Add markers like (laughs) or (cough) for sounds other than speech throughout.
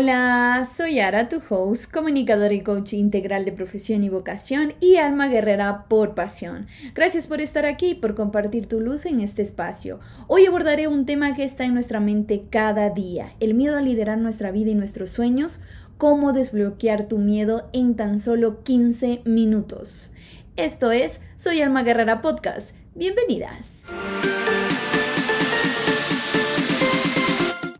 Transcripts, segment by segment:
Hola, soy Ara, tu host, comunicadora y coach integral de profesión y vocación y alma guerrera por pasión. Gracias por estar aquí y por compartir tu luz en este espacio. Hoy abordaré un tema que está en nuestra mente cada día, el miedo a liderar nuestra vida y nuestros sueños, cómo desbloquear tu miedo en tan solo 15 minutos. Esto es Soy Alma Guerrera Podcast. Bienvenidas.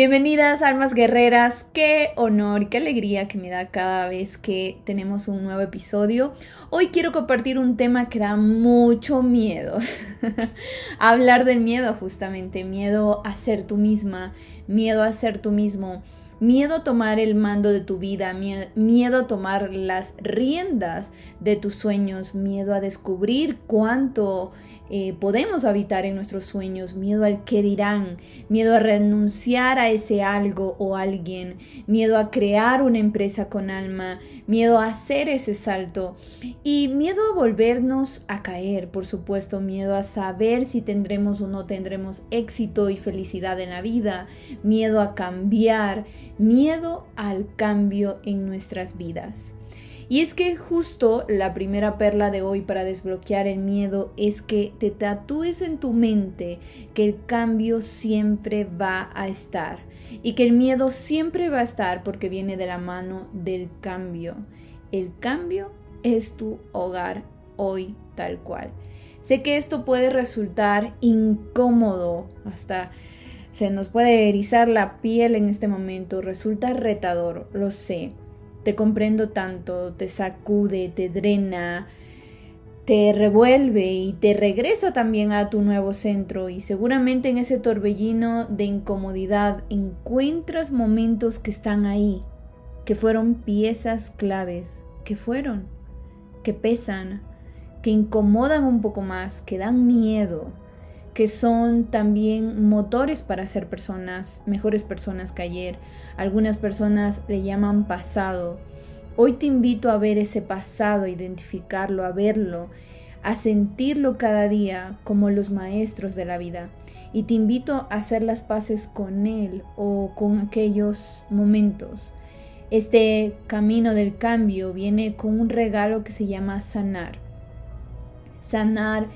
Bienvenidas almas guerreras, qué honor y qué alegría que me da cada vez que tenemos un nuevo episodio. Hoy quiero compartir un tema que da mucho miedo. (laughs) Hablar del miedo justamente, miedo a ser tú misma, miedo a ser tú mismo, miedo a tomar el mando de tu vida, miedo a tomar las riendas de tus sueños, miedo a descubrir cuánto eh, podemos habitar en nuestros sueños, miedo al que dirán, miedo a renunciar a ese algo o alguien, miedo a crear una empresa con alma, miedo a hacer ese salto y miedo a volvernos a caer, por supuesto, miedo a saber si tendremos o no tendremos éxito y felicidad en la vida, miedo a cambiar, miedo al cambio en nuestras vidas. Y es que justo la primera perla de hoy para desbloquear el miedo es que te tatúes en tu mente que el cambio siempre va a estar y que el miedo siempre va a estar porque viene de la mano del cambio. El cambio es tu hogar hoy tal cual. Sé que esto puede resultar incómodo, hasta se nos puede erizar la piel en este momento, resulta retador, lo sé. Te comprendo tanto, te sacude, te drena, te revuelve y te regresa también a tu nuevo centro. Y seguramente en ese torbellino de incomodidad encuentras momentos que están ahí, que fueron piezas claves, que fueron, que pesan, que incomodan un poco más, que dan miedo, que son también motores para ser personas, mejores personas que ayer. Algunas personas le llaman pasado. Hoy te invito a ver ese pasado, a identificarlo, a verlo, a sentirlo cada día como los maestros de la vida. Y te invito a hacer las paces con él o con aquellos momentos. Este camino del cambio viene con un regalo que se llama sanar. Sanar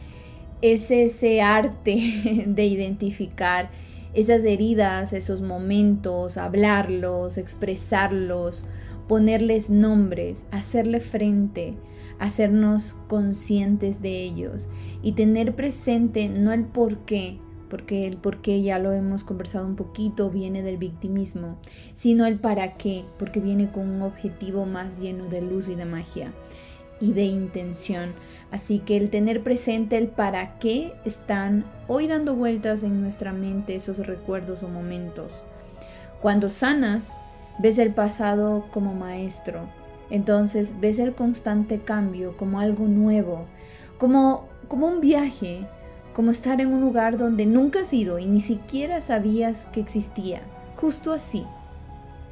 es ese arte (laughs) de identificar esas heridas, esos momentos, hablarlos, expresarlos, ponerles nombres, hacerle frente, hacernos conscientes de ellos y tener presente no el por qué, porque el por qué ya lo hemos conversado un poquito, viene del victimismo, sino el para qué, porque viene con un objetivo más lleno de luz y de magia y de intención. Así que el tener presente el para qué están hoy dando vueltas en nuestra mente esos recuerdos o momentos. Cuando sanas, ves el pasado como maestro. Entonces ves el constante cambio como algo nuevo, como, como un viaje, como estar en un lugar donde nunca has ido y ni siquiera sabías que existía. Justo así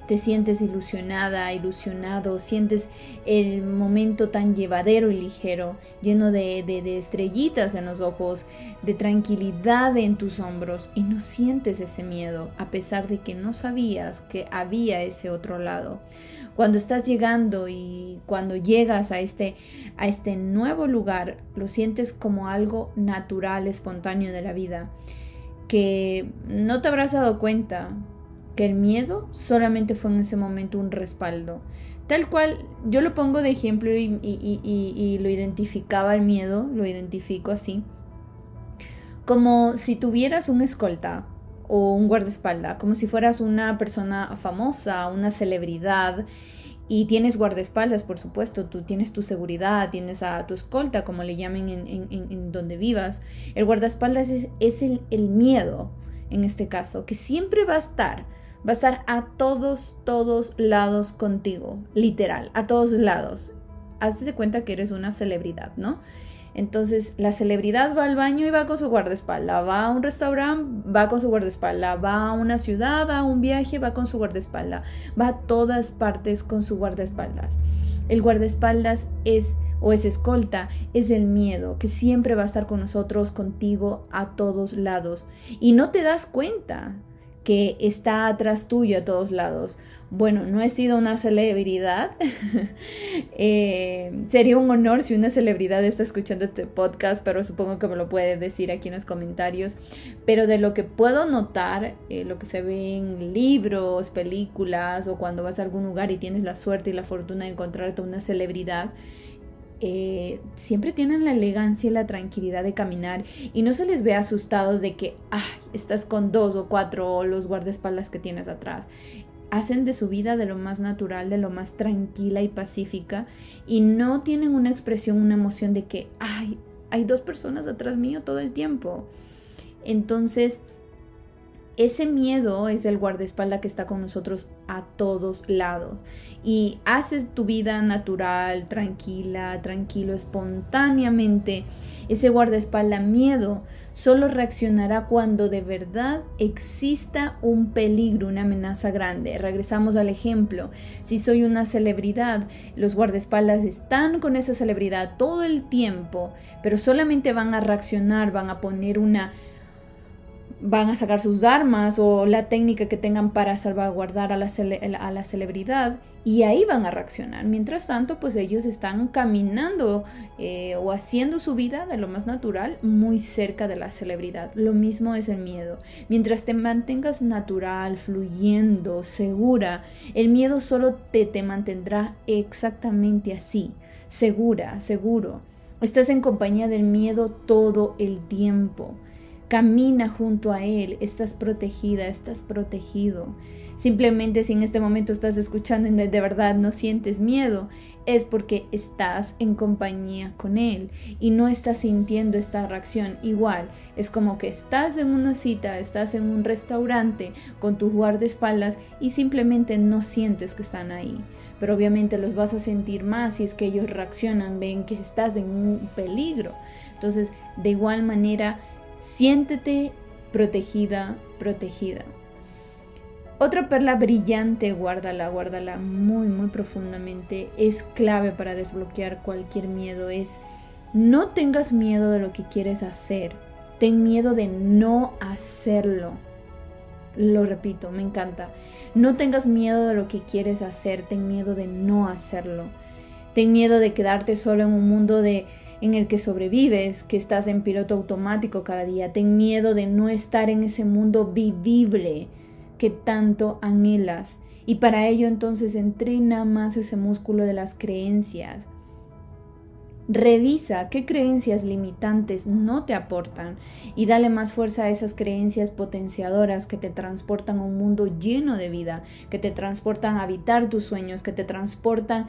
te sientes ilusionada, ilusionado, sientes el momento tan llevadero y ligero, lleno de, de, estrellitas en los ojos, de tranquilidad en tus hombros y no sientes ese miedo a pesar de que no sabías que había ese otro lado. Cuando estás llegando y cuando llegas a este, a este nuevo lugar, lo sientes como algo natural, espontáneo de la vida, que no te habrás dado cuenta, que el miedo solamente fue en ese momento un respaldo. Tal cual, yo lo pongo de ejemplo y, lo identificaba el miedo, lo identifico así, como si tuvieras un escolta o un guardaespaldas, como si fueras una persona famosa, una celebridad, y tienes guardaespaldas, por supuesto, tú tienes tu seguridad, tienes a tu escolta, como le llamen en, donde vivas. El guardaespaldas es, es el, el miedo, en este caso, que siempre va a estar va a estar a todos, todos lados contigo, literal, a todos lados. Hazte de cuenta que eres una celebridad, ¿no? Entonces, la celebridad va al baño y va con su guardaespaldas, va a un restaurante, va con su guardaespaldas, va a una ciudad, a un viaje, va con su guardaespaldas, va a todas partes con su guardaespaldas. El guardaespaldas es o es escolta, es el miedo que siempre va a estar con nosotros, contigo, a todos lados. Y no te das cuenta que está atrás tuyo a todos lados. Bueno, no he sido una celebridad. (laughs) Eh, sería un honor si una celebridad está escuchando este podcast, pero supongo que me lo puede decir aquí en los comentarios. Pero de lo que puedo notar, eh, lo que se ve en libros, películas o cuando vas a algún lugar y tienes la suerte y la fortuna de encontrarte una celebridad, eh, siempre tienen la elegancia y la tranquilidad de caminar y no se les ve asustados de que estás con dos o cuatro o los guardaespaldas que tienes atrás. Hacen de su vida de lo más natural, de lo más tranquila y pacífica y no tienen una expresión, una emoción de que ay, hay dos personas atrás mío todo el tiempo. Entonces, ese miedo es el guardaespaldas que está con nosotros a todos lados y haces tu vida natural, tranquila, tranquilo, espontáneamente. Ese guardaespaldas miedo solo reaccionará cuando de verdad exista un peligro, una amenaza grande. Regresamos al ejemplo. Si soy una celebridad, los guardaespaldas están con esa celebridad todo el tiempo, pero solamente van a reaccionar, van a poner una van a sacar sus armas o la técnica que tengan para salvaguardar a la, a la, celebridad y ahí van a reaccionar. Mientras tanto, pues ellos están caminando eh, o haciendo su vida de lo más natural muy cerca de la celebridad. Lo mismo es el miedo. Mientras te mantengas natural, fluyendo, segura, el miedo solo te, te mantendrá exactamente así, segura, seguro. Estás en compañía del miedo todo el tiempo. Camina junto a Él, estás protegida, estás protegido. Simplemente si en este momento estás escuchando y de verdad no sientes miedo, es porque estás en compañía con Él y no estás sintiendo esta reacción. Igual, es como que estás en una cita, estás en un restaurante con tus guardaespaldas y simplemente no sientes que están ahí. Pero obviamente los vas a sentir más si es que ellos reaccionan, ven que estás en un peligro. Entonces, de igual manera, Siéntete protegida, protegida. Otra perla brillante, guárdala, guárdala muy, muy profundamente. Es clave para desbloquear cualquier miedo. Es no tengas miedo de lo que quieres hacer. Ten miedo de no hacerlo. Lo repito, me encanta. No tengas miedo de lo que quieres hacer. Ten miedo de no hacerlo. Ten miedo de quedarte solo en un mundo de en el que sobrevives, que estás en piloto automático cada día. Ten miedo de no estar en ese mundo vivible que tanto anhelas. Y para ello entonces entrena más ese músculo de las creencias. Revisa qué creencias limitantes no te aportan y dale más fuerza a esas creencias potenciadoras que te transportan a un mundo lleno de vida, que te transportan a habitar tus sueños, que te transportan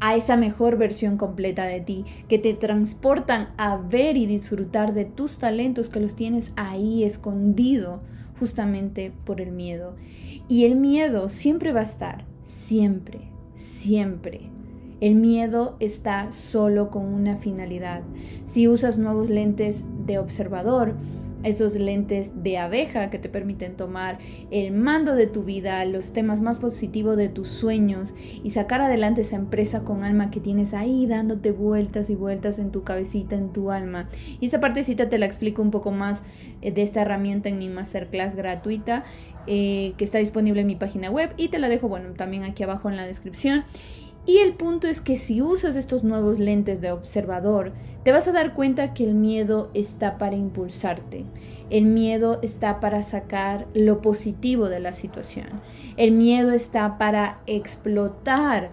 a esa mejor versión completa de ti, que te transportan a ver y disfrutar de tus talentos que los tienes ahí escondido justamente por el miedo. Y el miedo siempre va a estar, siempre, siempre. El miedo está solo con una finalidad. Si usas nuevos lentes de observador, esos lentes de abeja que te permiten tomar el mando de tu vida, los temas más positivos de tus sueños y sacar adelante esa empresa con alma que tienes ahí dándote vueltas y vueltas en tu cabecita, en tu alma. Y esa partecita te la explico un poco más eh, de esta herramienta en mi masterclass gratuita eh, que está disponible en mi página web y te la dejo, bueno, también aquí abajo en la descripción. Y el punto es que si usas estos nuevos lentes de observador, te vas a dar cuenta que el miedo está para impulsarte. El miedo está para sacar lo positivo de la situación. El miedo está para explotar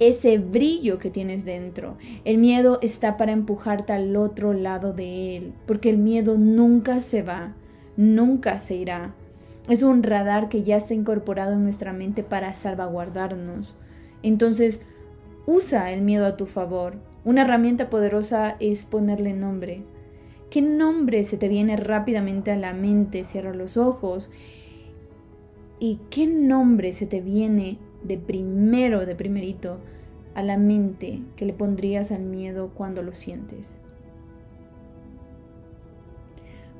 ese brillo que tienes dentro. El miedo está para empujarte al otro lado de él, porque el miedo nunca se va, nunca se irá. Es un radar que ya está incorporado en nuestra mente para salvaguardarnos. Entonces, usa el miedo a tu favor. Una herramienta poderosa es ponerle nombre. ¿Qué nombre se te viene rápidamente a la mente? Cierra los ojos. ¿Y qué nombre se te viene de primero, de primerito, a la mente que le pondrías al miedo cuando lo sientes?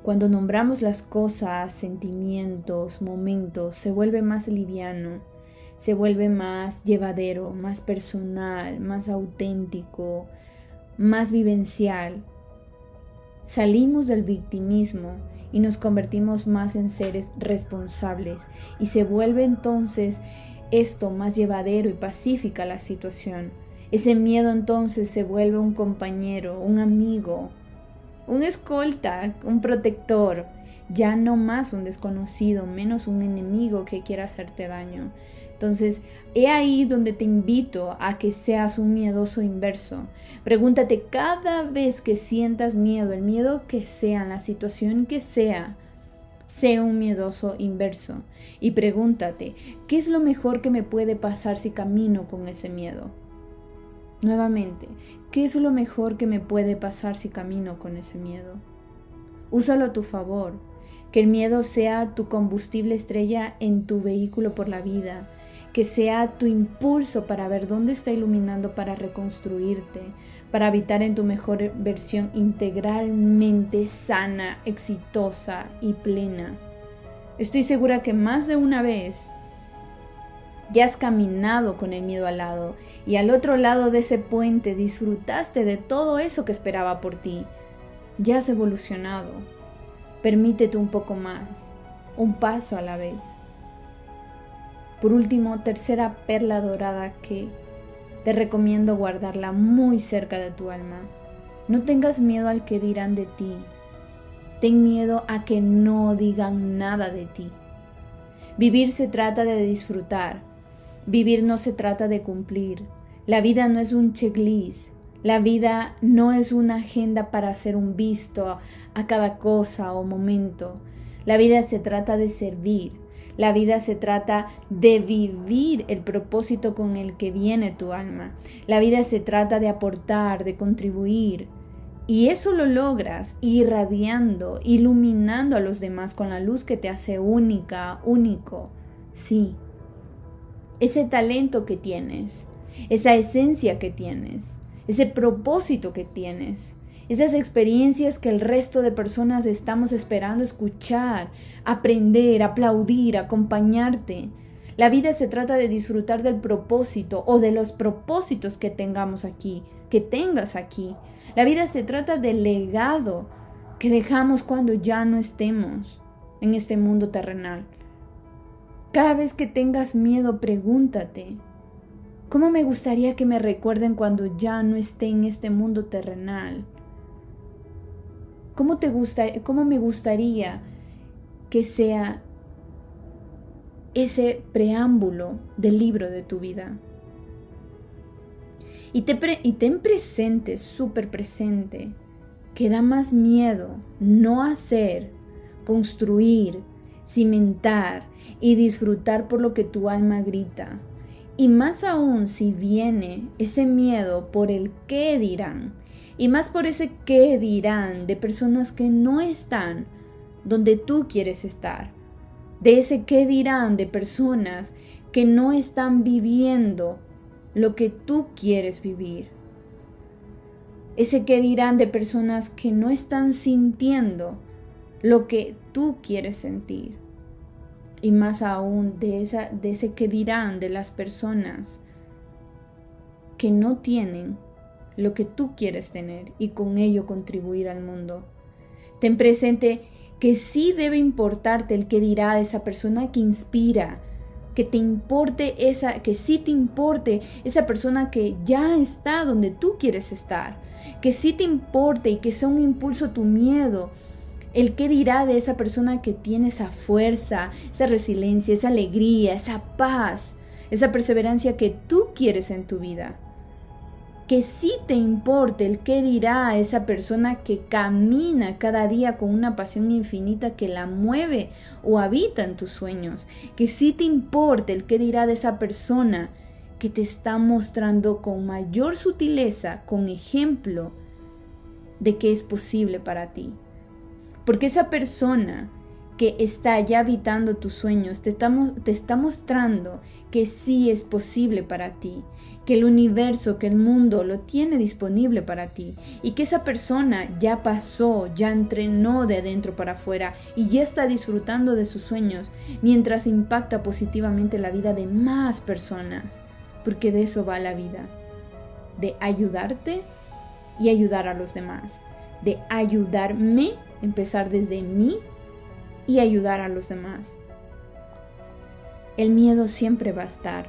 Cuando nombramos las cosas, sentimientos, momentos, se vuelve más liviano se vuelve más llevadero, más personal, más auténtico, más vivencial. Salimos del victimismo y nos convertimos más en seres responsables y se vuelve entonces esto más llevadero y pacífica la situación. Ese miedo entonces se vuelve un compañero, un amigo, un escolta, un protector, ya no más un desconocido, menos un enemigo que quiera hacerte daño. Entonces, he ahí donde te invito a que seas un miedoso inverso. Pregúntate cada vez que sientas miedo, el miedo que sea, la situación que sea, sea un miedoso inverso. Y pregúntate, ¿qué es lo mejor que me puede pasar si camino con ese miedo? Nuevamente, ¿qué es lo mejor que me puede pasar si camino con ese miedo? Úsalo a tu favor. Que el miedo sea tu combustible estrella en tu vehículo por la vida, que sea tu impulso para ver dónde está iluminando para reconstruirte, para habitar en tu mejor versión integralmente sana, exitosa y plena. Estoy segura que más de una vez ya has caminado con el miedo al lado y al otro lado de ese puente disfrutaste de todo eso que esperaba por ti. Ya has evolucionado. Permítete un poco más, un paso a la vez. Por último, tercera perla dorada que te recomiendo guardarla muy cerca de tu alma. No tengas miedo al que dirán de ti. Ten miedo a que no digan nada de ti. Vivir se trata de disfrutar. Vivir no se trata de cumplir. La vida no es un checklist. La vida no es una agenda para hacer un visto a cada cosa o momento. La vida se trata de servir, la vida se trata de vivir el propósito con el que viene tu alma. La vida se trata de aportar, de contribuir. Y eso lo logras irradiando, iluminando a los demás con la luz que te hace única, único. Sí, ese talento que tienes, esa esencia que tienes, ese propósito que tienes, esas experiencias que el resto de personas estamos esperando escuchar, aprender, aplaudir, acompañarte. La vida se trata de disfrutar del propósito o de los propósitos que tengamos aquí, que tengas aquí. La vida se trata del legado que dejamos cuando ya no estemos en este mundo terrenal. Cada vez que tengas miedo, pregúntate, ¿cómo me gustaría que me recuerden cuando ya no esté en este mundo terrenal? ¿Cómo, te gusta, ¿Cómo me gustaría que sea ese preámbulo del libro de tu vida? Y, te y ten presente, súper presente, que da más miedo no hacer, construir, cimentar y disfrutar por lo que tu alma grita. Y más aún si viene ese miedo por el qué dirán, y más por ese qué dirán de personas que no están donde tú quieres estar, de ese qué dirán de personas que no están viviendo lo que tú quieres vivir, ese qué dirán de personas que no están sintiendo lo que tú quieres sentir. Y más aún de, esa, de ese que dirán de las personas que no tienen lo que tú quieres tener y con ello contribuir al mundo. Ten presente que sí debe importarte el que dirá esa persona que inspira, que te importe esa, que sí te importe esa persona que ya está donde tú quieres estar, que sí te importe y que sea un impulso tu miedo, el que dirá de esa persona que tiene esa fuerza, esa resiliencia, esa alegría, esa paz, esa perseverancia que tú quieres en tu vida que sí te importe el qué dirá esa persona que camina cada día con una pasión infinita que la mueve o habita en tus sueños, que sí te importe el qué dirá de esa persona que te está mostrando con mayor sutileza, con ejemplo, de que es posible para ti. Porque esa persona que está ya habitando tus sueños, te está, te está mostrando que sí es posible para ti, que el universo, que el mundo lo tiene disponible para ti y que esa persona ya pasó, ya entrenó de adentro para afuera y ya está disfrutando de sus sueños mientras impacta positivamente la vida de más personas, porque de eso va la vida, de ayudarte y ayudar a los demás, de ayudarme, empezar desde mí y ayudar a los demás. El miedo siempre va a estar.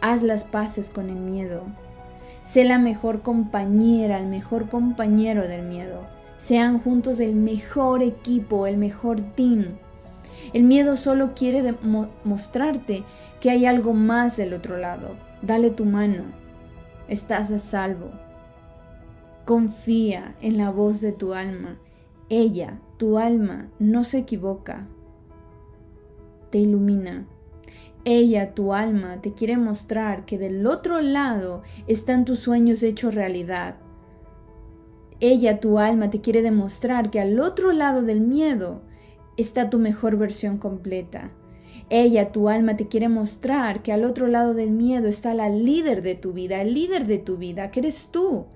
Haz las paces con el miedo. Sé la mejor compañera, el mejor compañero del miedo. Sean juntos el mejor equipo, el mejor team. El miedo solo quiere mostrarte que hay algo más del otro lado. Dale tu mano. Estás a salvo. Confía en la voz de tu alma. Ella, tu alma, no se equivoca. Te ilumina. Ella, tu alma, te quiere mostrar que del otro lado están tus sueños hechos realidad. Ella, tu alma, te quiere demostrar que al otro lado del miedo está tu mejor versión completa. Ella, tu alma, te quiere mostrar que al otro lado del miedo está la líder de tu vida, el líder de tu vida, que eres tú.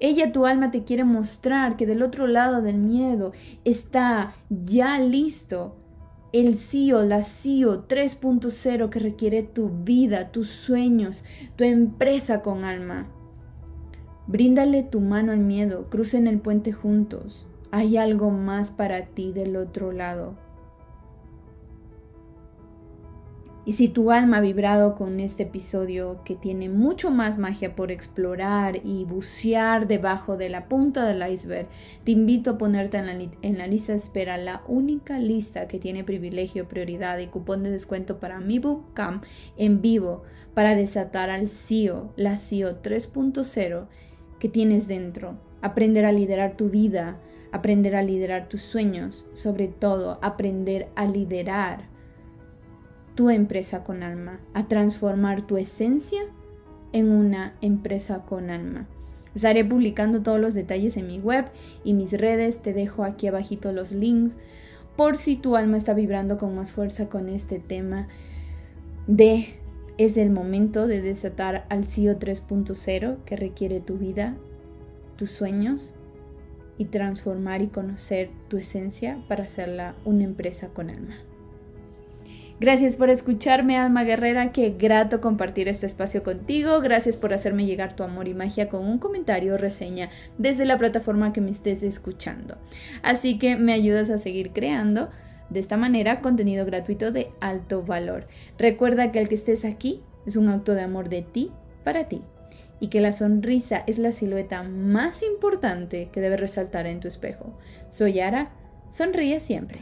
Ella, tu alma, te quiere mostrar que del otro lado del miedo está ya listo el CEO, la CEO 3.0 que requiere tu vida, tus sueños, tu empresa con alma. Bríndale tu mano al miedo, crucen el puente juntos. Hay algo más para ti del otro lado. Y si tu alma ha vibrado con este episodio que tiene mucho más magia por explorar y bucear debajo de la punta del iceberg, te invito a ponerte en la, lista de espera, la única lista que tiene privilegio, prioridad y cupón de descuento para mi bootcamp en vivo para desatar al CEO, la CEO 3.0 que tienes dentro, aprender a liderar tu vida, aprender a liderar tus sueños, sobre todo aprender a liderar tu empresa con alma, a transformar tu esencia en una empresa con alma. Estaré publicando todos los detalles en mi web y mis redes, te dejo aquí abajito los links por si tu alma está vibrando con más fuerza con este tema de es el momento de desatar al CEO 3.0 que requiere tu vida, tus sueños y transformar y conocer tu esencia para hacerla una empresa con alma. Gracias por escucharme, alma guerrera. Qué grato compartir este espacio contigo. Gracias por hacerme llegar tu amor y magia con un comentario o reseña desde la plataforma que me estés escuchando. Así que me ayudas a seguir creando de esta manera contenido gratuito de alto valor. Recuerda que el que estés aquí es un acto de amor de ti para ti y que la sonrisa es la silueta más importante que debe resaltar en tu espejo. Soy Ara, sonríe siempre.